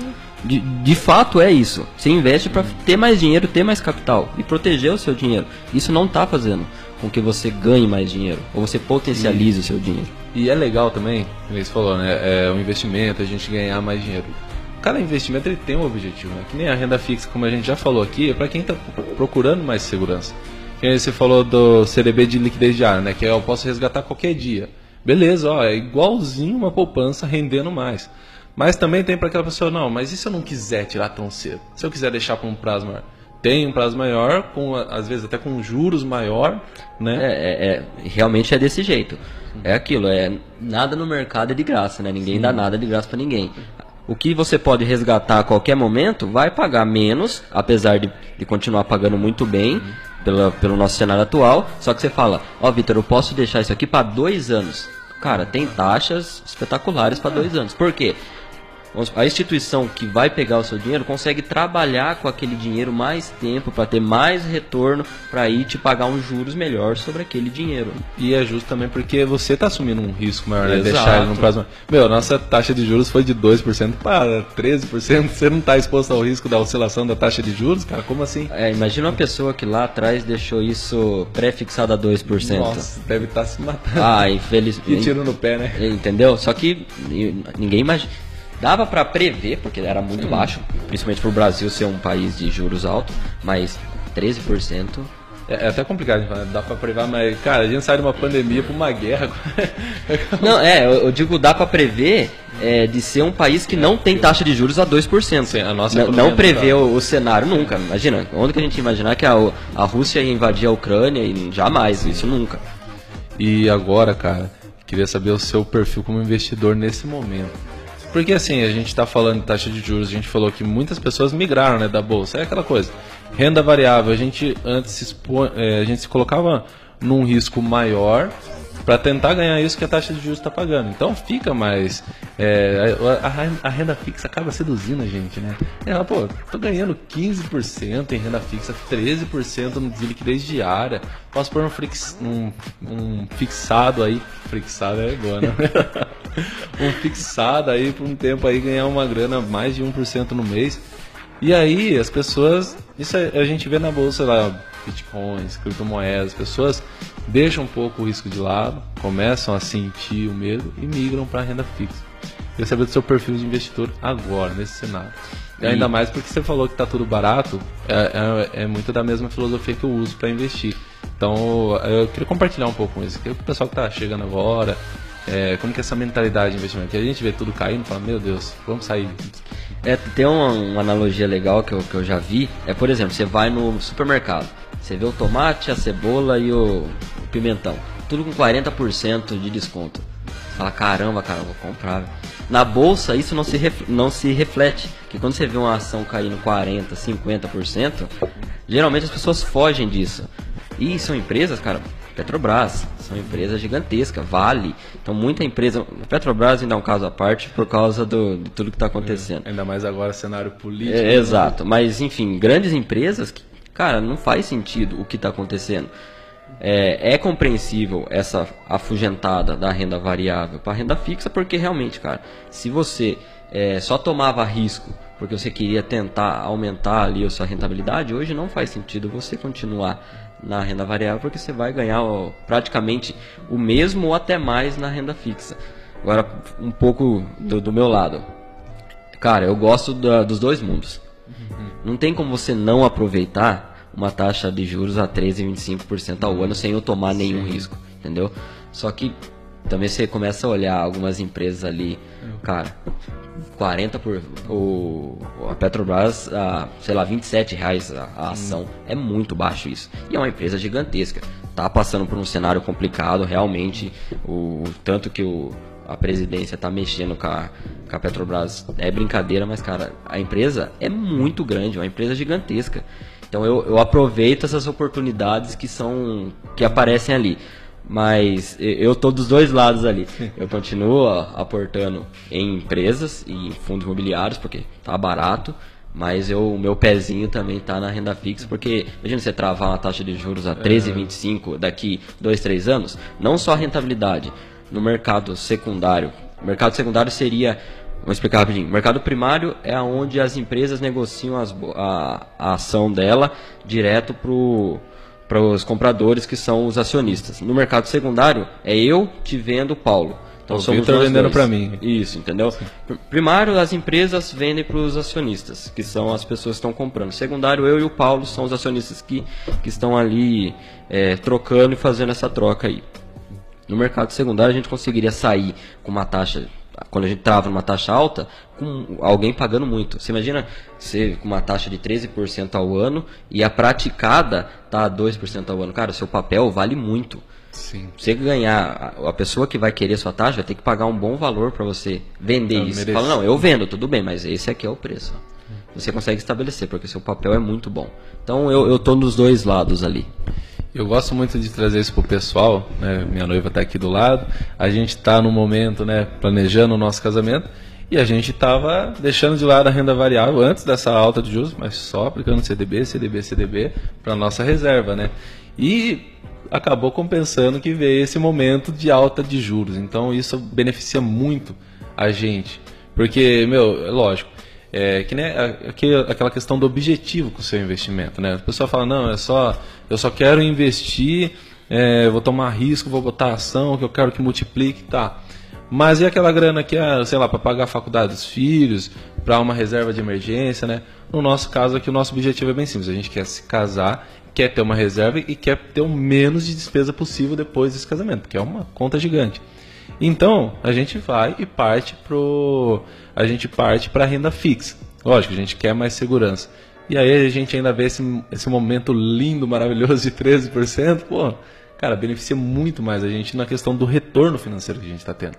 De, de fato é isso. Você investe para ter mais dinheiro, ter mais capital e proteger o seu dinheiro. Isso não tá fazendo com que você ganhe mais dinheiro ou você potencialize o seu dinheiro. E é legal também, como você falou, né? É um investimento, a gente ganhar mais dinheiro. Cada investimento ele tem um objetivo, né? Que nem a renda fixa, como a gente já falou aqui, é para quem está procurando mais segurança. Que você falou do CDB de liquidez diária, né? Que eu posso resgatar qualquer dia. Beleza, ó, é igualzinho uma poupança rendendo mais. Mas também tem para aquela pessoa, não, mas e se eu não quiser tirar tão cedo? Se eu quiser deixar para um prazo maior? Tem um prazo maior, com às vezes até com juros maior, né? É, é- é- realmente é desse jeito. É aquilo, é nada no mercado é de graça, né? Ninguém dá nada de graça para ninguém. o que você pode resgatar a qualquer momento vai pagar menos, apesar de, de continuar pagando muito bem pela, pelo nosso cenário atual. Só que você fala, ó, Vitor, eu posso deixar isso aqui para dois anos. Cara, tem taxas espetaculares para dois anos. Por quê? A instituição que vai pegar o seu dinheiro consegue trabalhar com aquele dinheiro mais tempo para ter mais retorno para ir te pagar uns juros melhor sobre aquele dinheiro. E é justo também porque você está assumindo um risco maior, né? Deixar ele no prazo. Meu, nossa taxa de juros foi de 2% para 13%. Você não está exposto ao risco da oscilação da taxa de juros, cara? Como assim? É, imagina uma pessoa que lá atrás deixou isso pré-fixado a 2%. Nossa, deve estar tá se matando. Ah, infelizmente. E tiro no pé, né? Entendeu? Só que ninguém imagina Dava para prever, porque era muito Sim. baixo, principalmente para o Brasil ser um país de juros altos, mas 13%. É, é até complicado, dá para prever, mas, cara, a gente sai de uma pandemia para uma guerra. não, é, eu, digo, dá para prever é, de ser um país que não tem taxa de juros a 2%. Sim, a nossa não, não prevê o, o, cenário nunca. Imagina, onde que a gente imaginar que a, a Rússia ia invadir a Ucrânia e jamais, isso nunca. E agora, cara, queria saber o seu perfil como investidor nesse momento. Porque assim, a gente está falando de taxa de juros, a gente falou que muitas pessoas migraram né, da bolsa. É aquela coisa. Renda variável, a gente antes se, expo, é, a gente se colocava num risco maior para tentar ganhar isso que a taxa de juros está pagando. Então fica mais. É, a, a, renda fixa acaba seduzindo a gente, né? É, pô, tô ganhando 15% em renda fixa, 13% de liquidez diária. Posso pôr um, fix, um, um fixado aí. Fixado é igual, né? um fixado aí por um tempo aí ganhar uma grana mais de 1% no mês. E aí as pessoas, isso a gente vê na bolsa lá, bitcoins, criptomoedas, pessoas deixam um pouco o risco de lado, começam a sentir o medo e migram para a renda fixa. Queria saber do seu perfil de investidor agora, nesse cenário. E ainda mais porque você falou que está tudo barato, é, é, é, muito da mesma filosofia que eu uso para investir. Então, eu queria compartilhar um pouco com isso. Que o pessoal que está chegando agora, é, como que é essa mentalidade de investimento? Que a gente vê tudo caindo e fala, meu Deus, vamos sair. É, tem uma, uma analogia legal que eu, que eu já vi. É, por exemplo, você vai no supermercado. Você vê o tomate, a cebola e o pimentão. Tudo com 40% de desconto. Você fala, caramba, cara, vou comprar. Na bolsa, isso não se, ref, não se reflete. Que quando você vê uma ação caindo 40%, 50%, geralmente as pessoas fogem disso. E são empresas, cara, Petrobras, são empresas gigantescas, Vale. Então muita empresa. Petrobras ainda é um caso à parte por causa do, de tudo que está acontecendo. É, ainda mais agora cenário político. É, né? Exato. Mas enfim, grandes empresas que Cara, não faz sentido o que está acontecendo. É, é, compreensível essa afugentada da renda variável para renda fixa, porque realmente, cara, se você é, só tomava risco porque você queria tentar aumentar ali a sua rentabilidade, hoje não faz sentido você continuar na renda variável, porque você vai ganhar ó, praticamente o mesmo ou até mais na renda fixa. Agora, um pouco do, do meu lado. Cara, eu gosto da, dos dois mundos. Uhum. Não tem como você não aproveitar uma taxa de juros a 13,25% ao ano sem eu tomar nenhum Sim. risco, entendeu? Só que também você começa a olhar algumas empresas ali, cara, 40 por o a Petrobras, a, sei lá, 27 reais a, a ação, é muito baixo isso. E é uma empresa gigantesca, tá passando por um cenário complicado, realmente, o tanto que o a presidência está mexendo com a, com a Petrobras é brincadeira, mas cara, a empresa é muito grande, é uma empresa gigantesca. Então eu, eu aproveito essas oportunidades que são que aparecem ali. Mas eu estou dos dois lados ali. Eu continuo aportando em empresas e em fundos imobiliários, porque tá barato. Mas eu, o meu pezinho também está na renda fixa, porque imagina você travar uma taxa de juros a 13,25 daqui 2, 3 anos, não só a rentabilidade no mercado secundário. O mercado secundário seria Vamos explicar rapidinho. O mercado primário é onde as empresas negociam as, a, a ação dela direto para os compradores que são os acionistas. No mercado secundário é eu te vendo Paulo. Então o somos Victor vendendo para mim. Isso, entendeu? Sim. Primário as empresas vendem para os acionistas, que são as pessoas que estão comprando. Secundário eu e o Paulo são os acionistas que, que estão ali é, trocando e fazendo essa troca aí. No mercado secundário a gente conseguiria sair com uma taxa quando a gente trava numa taxa alta, com alguém pagando muito. Você imagina você com uma taxa de 13% ao ano e a praticada tá a 2% ao ano. Cara, seu papel vale muito. Sim. Você ganhar, a pessoa que vai querer sua taxa vai ter que pagar um bom valor para você vender É, isso. merece. Fala, não, eu vendo, tudo bem, mas esse aqui é o preço. Você consegue estabelecer, porque seu papel é muito bom. Então eu, eu tô nos dois lados ali. Eu gosto muito de trazer isso pro pessoal, né? Minha noiva tá aqui do lado. A gente tá no momento, né, planejando o nosso casamento e a gente tava deixando de lado a renda variável antes dessa alta de juros, mas só aplicando CDB, CDB, CDB para nossa reserva, né? E acabou compensando que veio esse momento de alta de juros. Então isso beneficia muito a gente, porque, meu, é lógico, é que nem aquela questão do objetivo com o seu investimento, né? A pessoa fala, não, é só, eu só quero investir, é, vou tomar risco, vou botar ação, que eu quero que multiplique, tá. Mas e aquela grana que é, sei lá, para pagar a faculdade dos filhos, para uma reserva de emergência, né? No nosso caso aqui, o nosso objetivo é bem simples, a gente quer se casar, quer ter uma reserva e quer ter o menos de despesa possível depois desse casamento, que é uma conta gigante. Então, a gente vai e parte pro a gente parte para renda fixa. Lógico, a gente quer mais segurança. E aí a gente ainda vê esse, esse momento lindo, maravilhoso de 13%, pô, cara, beneficia muito mais a gente na questão do retorno financeiro que a gente está tendo.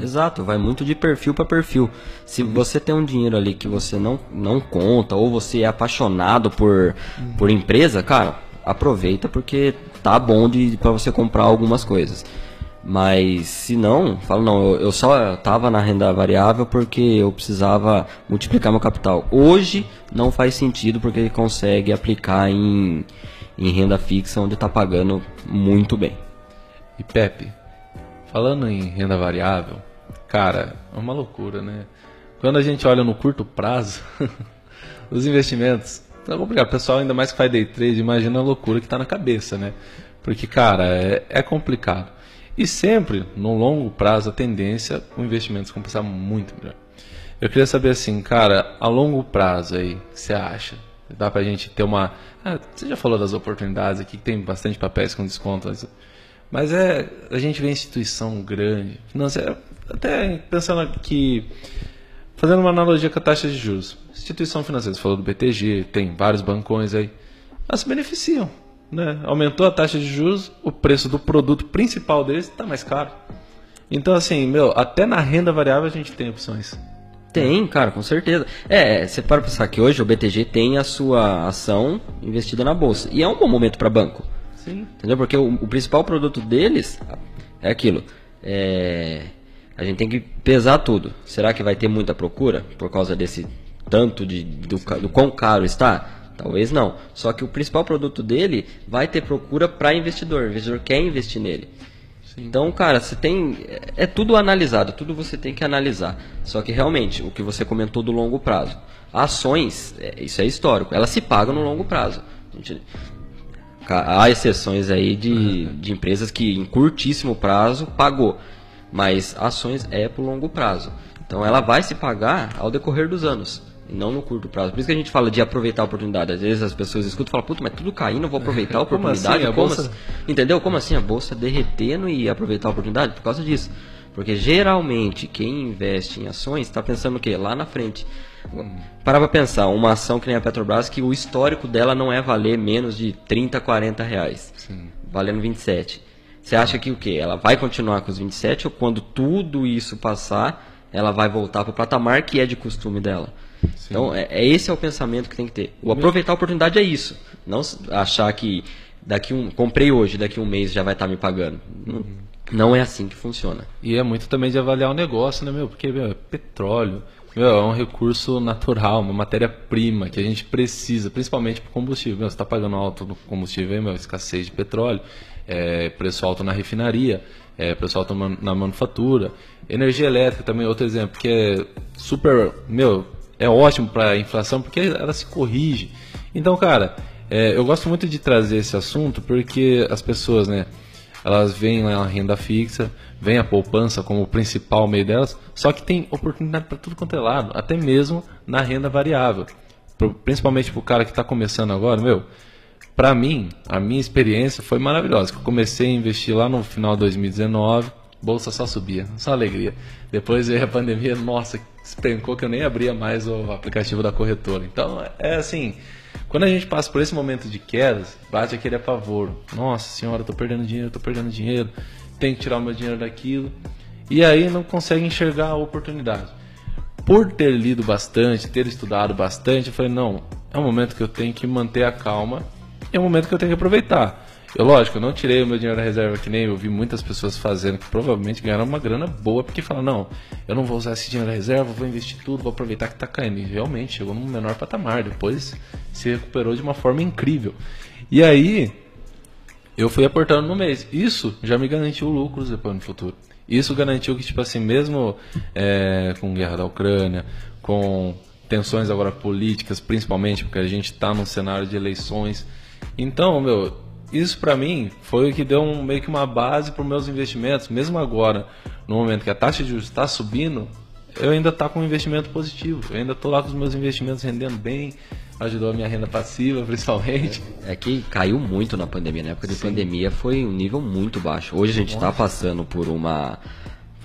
Exato, vai muito de perfil para perfil. Se você tem um dinheiro ali que você não, não conta, ou você é apaixonado por, por empresa, cara, aproveita porque tá bom de para você comprar algumas coisas. Mas se não, fala não, eu, eu só tava na renda variável porque eu precisava multiplicar meu capital. Hoje não faz sentido porque ele consegue aplicar em, em renda fixa onde está pagando muito bem. E Pepe, falando em renda variável, cara, é uma loucura, né? Quando a gente olha no curto prazo, os investimentos, tá complicado. O pessoal, ainda mais que faz day trade, imagina a loucura que tá na cabeça, né? Porque, cara, é, é complicado. E sempre, no longo prazo, a tendência, o investimento se compensar muito melhor. Eu queria saber assim, cara, a longo prazo aí, o que você acha? Dá pra gente ter uma. Ah, você já falou das oportunidades aqui, que tem bastante papéis com desconto. mas- é. A gente vê instituição grande, financeira, até pensando aqui. Fazendo uma analogia com a taxa de juros. Instituição financeira, você falou do BTG, tem vários bancões aí. Elas se beneficiam. Né? Aumentou a taxa de juros, o preço do produto principal deles está mais caro. Então, assim, meu, até na renda variável a gente tem opções. Tem, cara, com certeza. É, você para pensar que hoje o BTG tem a sua ação investida na bolsa. E é um bom momento para banco. Sim. Entendeu? Porque o, o principal produto deles é aquilo. É, a gente tem que pesar tudo. Será que vai ter muita procura por causa desse tanto de, do, do quão caro está? Talvez não. Só que o principal produto dele vai ter procura para investidor. O investidor quer investir nele. Então, cara, você tem. É tudo analisado, tudo você tem que analisar. Só que realmente, o que você comentou do longo prazo. Ações, é, isso é histórico, elas se pagam no longo prazo. A gente- Há exceções aí de, de empresas que em curtíssimo prazo pagou, mas ações é pro longo prazo. Então ela vai se pagar ao decorrer dos anos, não no curto prazo. Por isso que a gente fala de aproveitar a oportunidade. Às vezes as pessoas escutam e falam, puta, mas tudo caindo, eu vou aproveitar a Como oportunidade. assim? A Como bolsa- assim? Entendeu? Como assim a bolsa derretendo e aproveitar a oportunidade? Por causa disso. Porque geralmente quem investe em ações está pensando o quê? Lá na frente. Para pra pensar, uma ação que nem a Petrobras, que o histórico dela não é valer menos de 30, 40 reais. Sim. Valendo 27. Você acha que o quê? Ela vai continuar com os 27 ou quando tudo isso passar, ela vai voltar para o patamar que é de costume dela? Então, é, é esse é o pensamento que tem que ter. O aproveitar a oportunidade é isso. Não achar que daqui um comprei hoje, daqui um mês já vai estar me pagando. Não, não é assim que funciona. E é muito também de avaliar o negócio, né, meu? Porque, meu, é petróleo. Meu, é um recurso natural, uma matéria-prima que a gente precisa, principalmente para combustível. Meu, você está pagando alto no combustível, meu, escassez de petróleo, é, preço alto na refinaria, é, preço alto na manufatura. Energia elétrica também, outro exemplo, que é super, meu, é ótimo para a inflação porque ela se corrige. Então, cara, é, eu gosto muito de trazer esse assunto porque as pessoas, né, elas veem a renda fixa, vem a poupança como o principal meio delas, só que tem oportunidade para tudo quanto é lado, até mesmo na renda variável. Principalmente para o cara que está começando agora, meu. Para mim, a minha experiência foi maravilhosa. Eu comecei a investir lá no final de 2019, bolsa só subia, só alegria. Depois veio a pandemia, nossa, despencou que eu nem abria mais o aplicativo da corretora. Então, é assim, Quando a gente passa por esse momento de quedas, bate aquele apavoro. Nossa senhora, eu tô perdendo dinheiro, tô perdendo dinheiro, tenho que tirar o meu dinheiro daquilo. E aí não consegue enxergar a oportunidade. Por ter lido bastante, ter estudado bastante, eu falei, não, é um momento que eu tenho que manter a calma, é um momento que eu tenho que aproveitar. Eu, lógico, eu não tirei o meu dinheiro da reserva que nem eu vi muitas pessoas fazendo, que provavelmente ganharam uma grana boa, porque falam, não, eu não vou usar esse dinheiro da reserva, vou investir tudo, vou aproveitar que está caindo. E realmente chegou num menor patamar, depois se recuperou de uma forma incrível. E aí, eu fui aportando no mês. Isso já me garantiu lucros depois no futuro. Isso garantiu que, tipo assim, mesmo é, com guerra da Ucrânia, com tensões agora políticas, principalmente, porque a gente está num cenário de eleições. Então, meu, isso para mim foi o que deu um, meio que uma base para os meus investimentos, mesmo agora, no momento que a taxa de juros está subindo, eu ainda estou tá com um investimento positivo, eu ainda estou lá com os meus investimentos rendendo bem, ajudou a minha renda passiva, principalmente. É, é que caiu muito na pandemia, na época de Sim. pandemia foi um nível muito baixo. Hoje a gente está passando por uma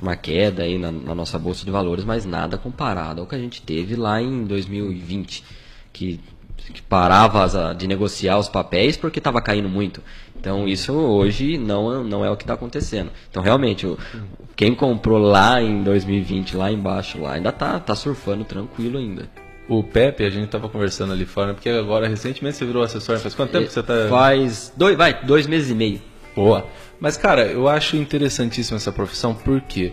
uma queda aí na, na, nossa bolsa de valores, mas nada comparado ao que a gente teve lá em 2020, que que parava de negociar os papéis porque estava caindo muito. Então isso hoje não, não é o que está acontecendo. Então realmente, o, quem comprou lá em 2020, lá embaixo, lá ainda tá, tá surfando tranquilo ainda. O Pepe, a gente estava conversando ali fora, porque agora recentemente você virou assessor, faz quanto tempo que você está... Faz dois, vai, dois meses e meio. Boa. Mas cara, eu acho interessantíssima essa profissão, por quê?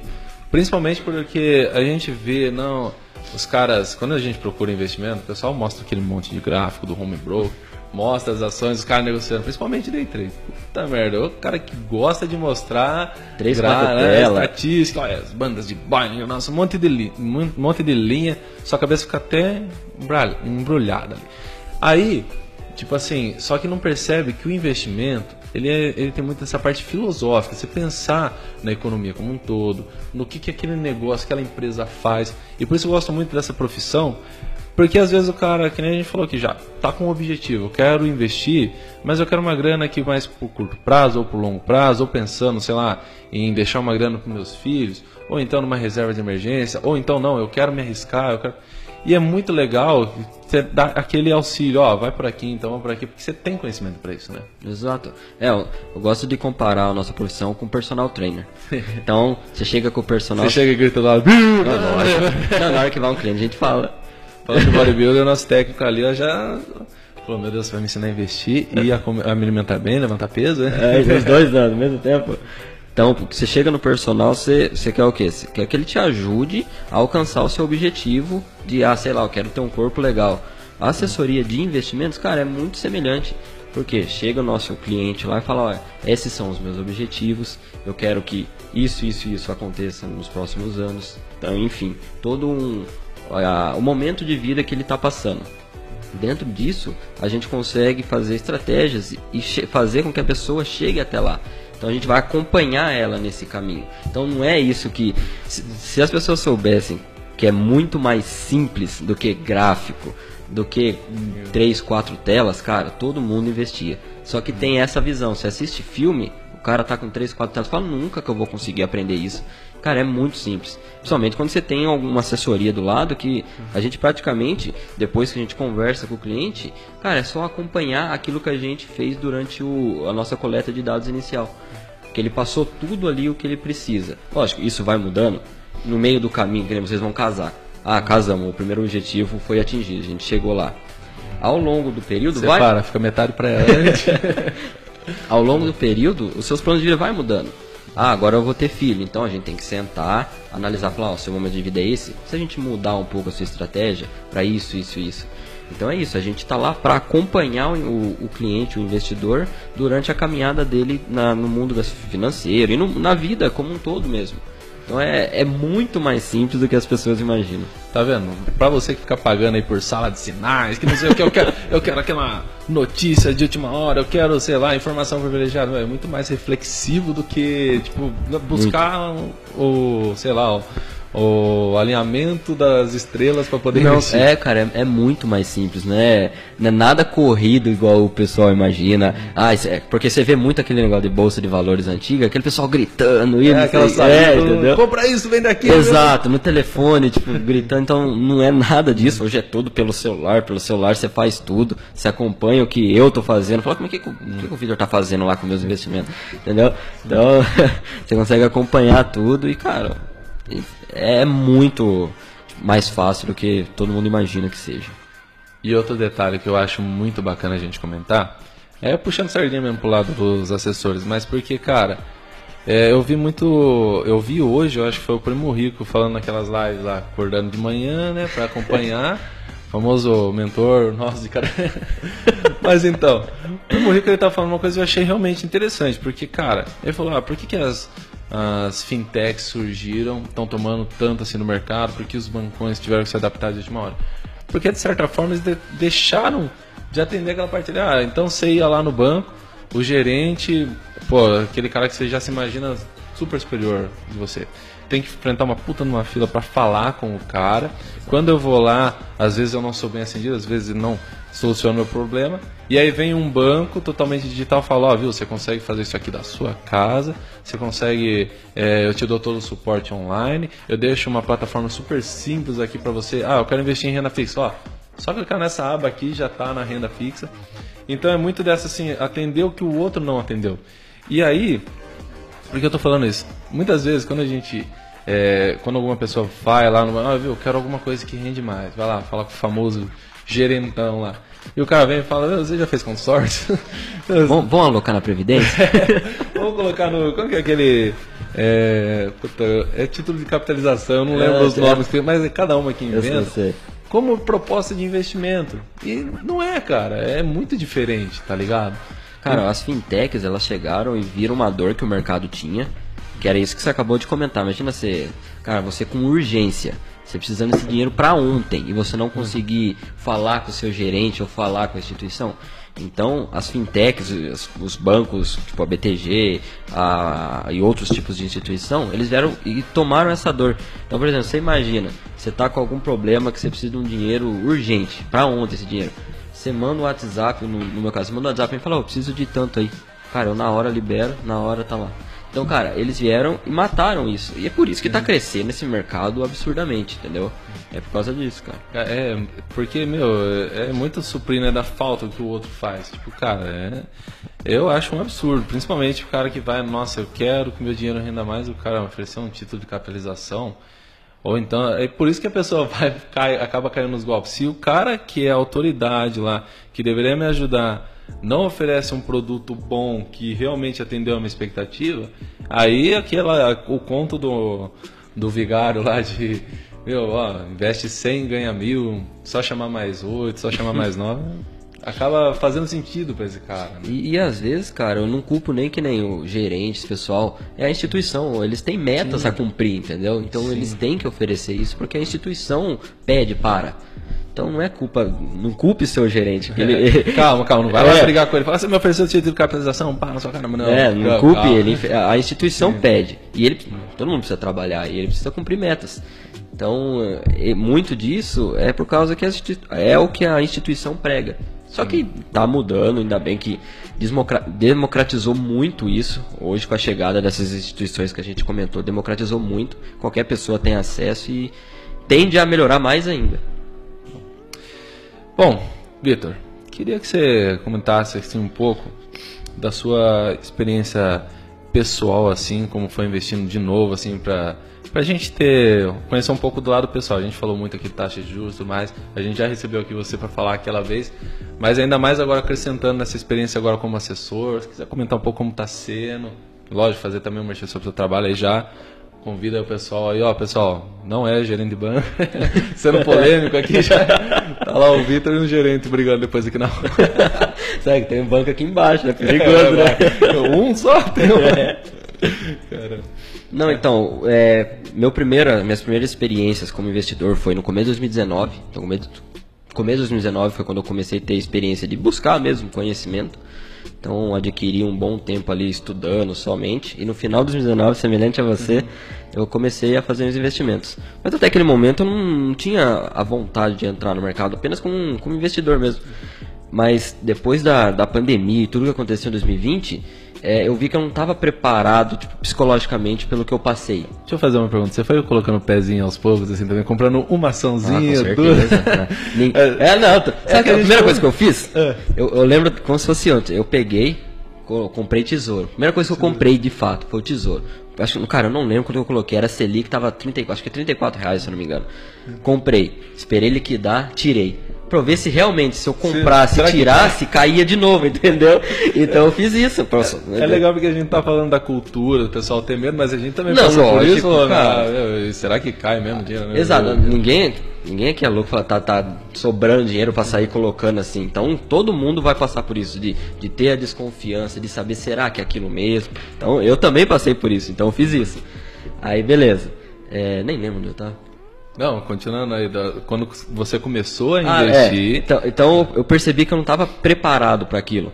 Principalmente porque a gente vê, não os caras, quando a gente procura investimento, o pessoal mostra aquele monte de gráfico do home broker, mostra as ações, os caras negociando, principalmente day trade. Puta merda, o cara que gosta de mostrar três gra, né, estatística, olha, as bandas de banho, nossa, um monte de, linha, um monte de linha, sua cabeça fica até embrulhada ali. Aí, tipo assim, só que não percebe que o investimento ele, é, ele tem muito essa parte filosófica, você pensar na economia como um todo, no que, que aquele negócio, aquela empresa faz. E por isso eu gosto muito dessa profissão, porque às vezes o cara, que nem a gente falou aqui já, tá com um objetivo, eu quero investir, mas eu quero uma grana aqui mais por curto prazo ou por longo prazo, ou pensando, sei lá, em deixar uma grana para meus filhos, ou então numa reserva de emergência, ou então não, eu quero me arriscar, eu quero... E é muito legal você dar aquele auxílio, ó, vai por aqui, então vai por aqui, porque você tem conhecimento para isso, né? Exato. É, eu, eu, gosto de comparar a nossa profissão com personal trainer. Então, você chega com o personal. Você chega e grita lá, não, não, na hora que vai um cliente, a gente fala. Falando de bodybuilder, o nosso técnico ali ó, já falou, meu Deus, você vai me ensinar a investir e a, a me alimentar bem, levantar peso, né? É, os dois anos, ao mesmo tempo. Então, você chega no personal, você, você quer o quê? Você quer que ele te ajude a alcançar o seu objetivo de, ah, sei lá, eu quero ter um corpo legal. A assessoria de investimentos, cara, é muito semelhante. Porque chega o nosso cliente lá e fala, olha, esses são os meus objetivos, eu quero que isso, isso e isso aconteça nos próximos anos. Então, enfim, todo um o momento de vida que ele está passando. Dentro disso, a gente consegue fazer estratégias e fazer com que a pessoa chegue até lá. Então a gente vai acompanhar ela nesse caminho. Então não é isso que. Se, se as pessoas soubessem que é muito mais simples do que gráfico, do que três, quatro telas, cara, todo mundo investia. Só que tem essa visão. Você assiste filme, o cara tá com três, quatro telas, fala nunca que eu vou conseguir aprender isso. Cara, é muito simples. Principalmente quando você tem alguma assessoria do lado que a gente praticamente, depois que a gente conversa com o cliente, cara, é só acompanhar aquilo que a gente fez durante o, a nossa coleta de dados inicial. Que ele passou tudo ali o que ele precisa. Lógico, isso vai mudando. No meio do caminho, que vocês vão casar. Ah, casamos, o primeiro objetivo foi atingido, a gente chegou lá. Ao longo do período, Você vai. Para, fica metade para ela. Ao longo do período, os seus planos de vida vai mudando. Ah, agora eu vou ter filho, então a gente tem que sentar, analisar, falar, ó, oh, seu momento de vida é esse. Se a gente mudar um pouco a sua estratégia para isso, isso, isso. Então é isso, a gente está lá para acompanhar o, o, cliente, o investidor, durante a caminhada dele na, no mundo financeiro e no, na vida como um todo mesmo. Então é, é muito mais simples do que as pessoas imaginam. Tá vendo? Pra você que fica pagando aí por sala de sinais, que não sei o que, eu quero, eu quero aquela notícia de última hora, eu quero, sei lá, informação privilegiada. É muito mais reflexivo do que, tipo, buscar muito. o, sei lá, o, o alinhamento das estrelas para poder Não, investir. é, cara, é, é muito mais simples, né? Não é nada corrido igual o pessoal imagina. Ah, isso é, porque você vê muito aquele negócio de bolsa de valores antiga, aquele pessoal gritando, e É, aquela é, saída, entendeu? compra isso, vem daqui. Exato, no telefone, tipo, gritando, então não é nada disso. Hoje é tudo pelo celular, pelo celular você faz tudo, você acompanha o que eu tô fazendo, fala como é que, que, que o Vitor tá fazendo lá com meus investimentos, entendeu? Então, você consegue acompanhar tudo e, cara, é muito mais fácil do que todo mundo imagina que seja. E outro detalhe que eu acho muito bacana a gente comentar é puxando sardinha mesmo pro lado dos assessores, mas porque, cara, é, eu vi muito. Eu vi hoje, eu acho que foi o Primo Rico falando naquelas lives lá, acordando de manhã, né, pra acompanhar. famoso mentor nosso de cara. Mas então, o Primo Rico ele tá falando uma coisa que eu achei realmente interessante, porque, cara, ele falou, ah, por que, que as, as fintechs surgiram, estão tomando tanto assim no mercado, por que os bancões tiveram que se adaptar de última hora? Porque de certa forma eles de- deixaram de atender aquela parte ali. Ah, então você ia lá no banco, o gerente, pô, aquele cara que você já se imagina super superior de você. Tem que enfrentar uma puta numa fila para falar com o cara. Quando eu vou lá, às vezes eu não sou bem atendido, às vezes não soluciona meu problema. E aí vem um banco totalmente digital e fala, ó, viu, você consegue fazer isso aqui da sua casa, você consegue, é, eu te dou todo o suporte online, eu deixo uma plataforma super simples aqui para você. Ah, eu quero investir em renda fixa, ó, só clicar nessa aba aqui já está na renda fixa. Então é muito dessa assim, atender o que o outro não atendeu. E aí, por que eu tô falando isso? Muitas vezes quando a gente. é, quando alguma pessoa vai lá no. Ah, viu, eu quero alguma coisa que rende mais. Vai lá, fala com o famoso gerentão lá. E o cara vem e fala, "Meu, você já fez consórcio? Vão, vão alocar na Previdência? Vamos colocar no. Como que é aquele. É, puta, é título de capitalização, eu não lembro É, os é. nomes, mas é cada uma que inventa. Como proposta de investimento. E não é, cara, é muito diferente, tá ligado? Cara, as fintechs, elas chegaram e viram uma dor que o mercado tinha, que era isso que você acabou de comentar. Imagina você, cara, você com urgência, você precisando desse dinheiro para ontem e você não conseguir falar com o seu gerente ou falar com a instituição. Então, as fintechs, os, os bancos, tipo a BTG a- e outros tipos de instituição, eles vieram e tomaram essa dor. Então, por exemplo, você imagina, você tá com algum problema que você precisa de um dinheiro urgente, para ontem esse dinheiro. Você manda um WhatsApp, no, no meu caso, você manda um WhatsApp e fala, "Ô, eu preciso de tanto aí. Cara, eu na hora libero, na hora tá lá. Então, cara, eles vieram e mataram isso. E é por isso que tá crescendo esse mercado absurdamente, entendeu? É por causa disso, cara. É, porque, meu, é muito suprir né, da falta que o outro faz. Tipo, cara, é, eu acho um absurdo. Principalmente o cara que vai, nossa, eu quero que meu dinheiro renda mais, o cara oferecer um título de capitalização. Ou então, é por isso que a pessoa vai, cai, acaba caindo nos golpes. Se o cara que é autoridade lá, que deveria me ajudar, não oferece um produto bom que realmente atendeu a minha expectativa, aí aquela, o conto do, do vigário lá de, meu, ó, investe 100, ganha mil, só chamar mais 8, só chamar mais 9, acaba fazendo sentido pra esse cara. né? E, e às vezes, cara, eu não culpo nem que nem o gerente, esse pessoal, é a instituição, eles têm metas a cumprir, entendeu? Então eles têm que oferecer isso porque a instituição pede para. Então não é culpa, não culpe seu gerente. que ele- calma, calma, não vai lá É. brigar com ele. Fala, você me ofereceu título de capitalização, pá, na sua cara, não. É, não culpe calma. ele. A instituição pede. E ele, todo mundo precisa trabalhar e ele precisa cumprir metas. Então, é, muito disso é por causa que é o que a instituição prega. Só que tá mudando, ainda bem que democratizou muito isso. Hoje, com a chegada dessas instituições que a gente comentou, democratizou muito. Qualquer pessoa tem acesso e tende a melhorar mais ainda. Bom, Vitor, queria que você comentasse assim, um pouco da sua experiência pessoal, assim, como foi investindo de novo, assim, pra, pra gente ter, conhecer um pouco do lado pessoal. A gente falou muito aqui de taxa de juros mais, a gente já recebeu aqui você para falar aquela vez, mas ainda mais agora acrescentando nessa experiência agora como assessor, se quiser comentar um pouco como tá sendo, lógico, fazer também uma mexer sobre o seu trabalho aí já, Convida o pessoal aí, ó, pessoal, não é gerente de banco, sendo polêmico aqui já. Tá lá o Vitor e um gerente brigando depois aqui na rua. Sabe que tem um banco aqui embaixo, né? Perigoso, né? Um só tem um. Cara. Não, então, é, meu primeira, minhas primeiras experiências como investidor foi no começo de 2019. Então, começo, começo de 2019 foi quando eu comecei a ter experiência de buscar mesmo conhecimento. Então adquiri um bom tempo ali estudando somente. E no final de 2019, semelhante a você, uhum. eu comecei a fazer os investimentos. Mas até aquele momento eu não tinha a vontade de entrar no mercado, apenas como, como investidor mesmo. Mas depois da, da pandemia e tudo que aconteceu em 2020, é, eu vi que eu não estava preparado tipo, psicologicamente pelo que eu passei. Deixa eu fazer uma pergunta. Você foi colocando o pezinho aos poucos, assim, também, comprando uma açãozinha, ah, duas? Né? é, não. Sabe é a, a primeira coisa que eu fiz? É. Eu, eu, lembro como se fosse ontem. Eu peguei, comprei tesouro. Primeira coisa que eu comprei, de fato, foi o tesouro. Acho, cara, eu não lembro quando eu coloquei. Era Selic, tava 30, acho que 34 reais, se eu não me engano. Comprei. Esperei liquidar, tirei pra ver se realmente, se eu comprasse e tirasse, que... caía de novo, entendeu? Então eu fiz isso. É, é, legal porque a gente tá falando da cultura, o pessoal tem medo, mas a gente também não, passou por isso. Cara, ah, será que cai mesmo dinheiro? Né? Exato, ninguém, ninguém aqui é louco fala, tá, tá sobrando dinheiro para sair colocando assim. Então todo mundo vai passar por isso, de, de ter a desconfiança, de saber será que é aquilo mesmo. Então eu também passei por isso, então eu fiz isso. Aí beleza. É, nem lembro onde eu tava. Não, continuando aí, da, quando você começou a investir. Ah, é. então, então eu percebi que eu não estava preparado para aquilo,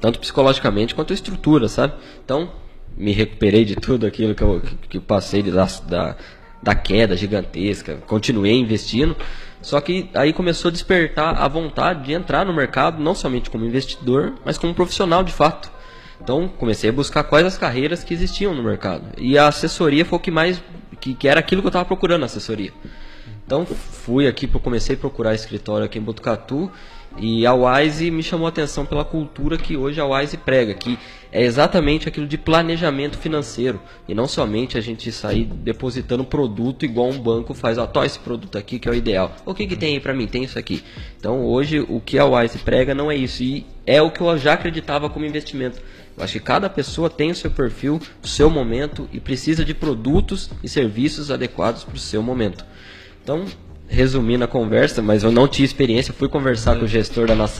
tanto psicologicamente quanto estrutura, sabe? Então me recuperei de tudo aquilo que eu, que, que passei de, da, da queda gigantesca, continuei investindo, só que aí começou a despertar a vontade de entrar no mercado, não somente como investidor, mas como profissional de fato. Então comecei a buscar quais as carreiras que existiam no mercado. E a assessoria foi o que mais que, que era aquilo que eu estava procurando assessoria. Então fui aqui, comecei a procurar escritório aqui em Botucatu e a Wise me chamou a atenção pela cultura que hoje a Wise prega, que é exatamente aquilo de planejamento financeiro e não somente a gente sair depositando produto igual um banco faz, ó, esse produto aqui que é o ideal. O que que tem aí para mim? Tem isso aqui. Então hoje o que a Wise prega não é isso e é o que eu já acreditava como investimento eu acho que cada pessoa tem o seu perfil, o seu momento e precisa de produtos e serviços adequados para o seu momento. Então, resumindo a conversa, mas eu não tinha experiência, fui conversar com o gestor da nossa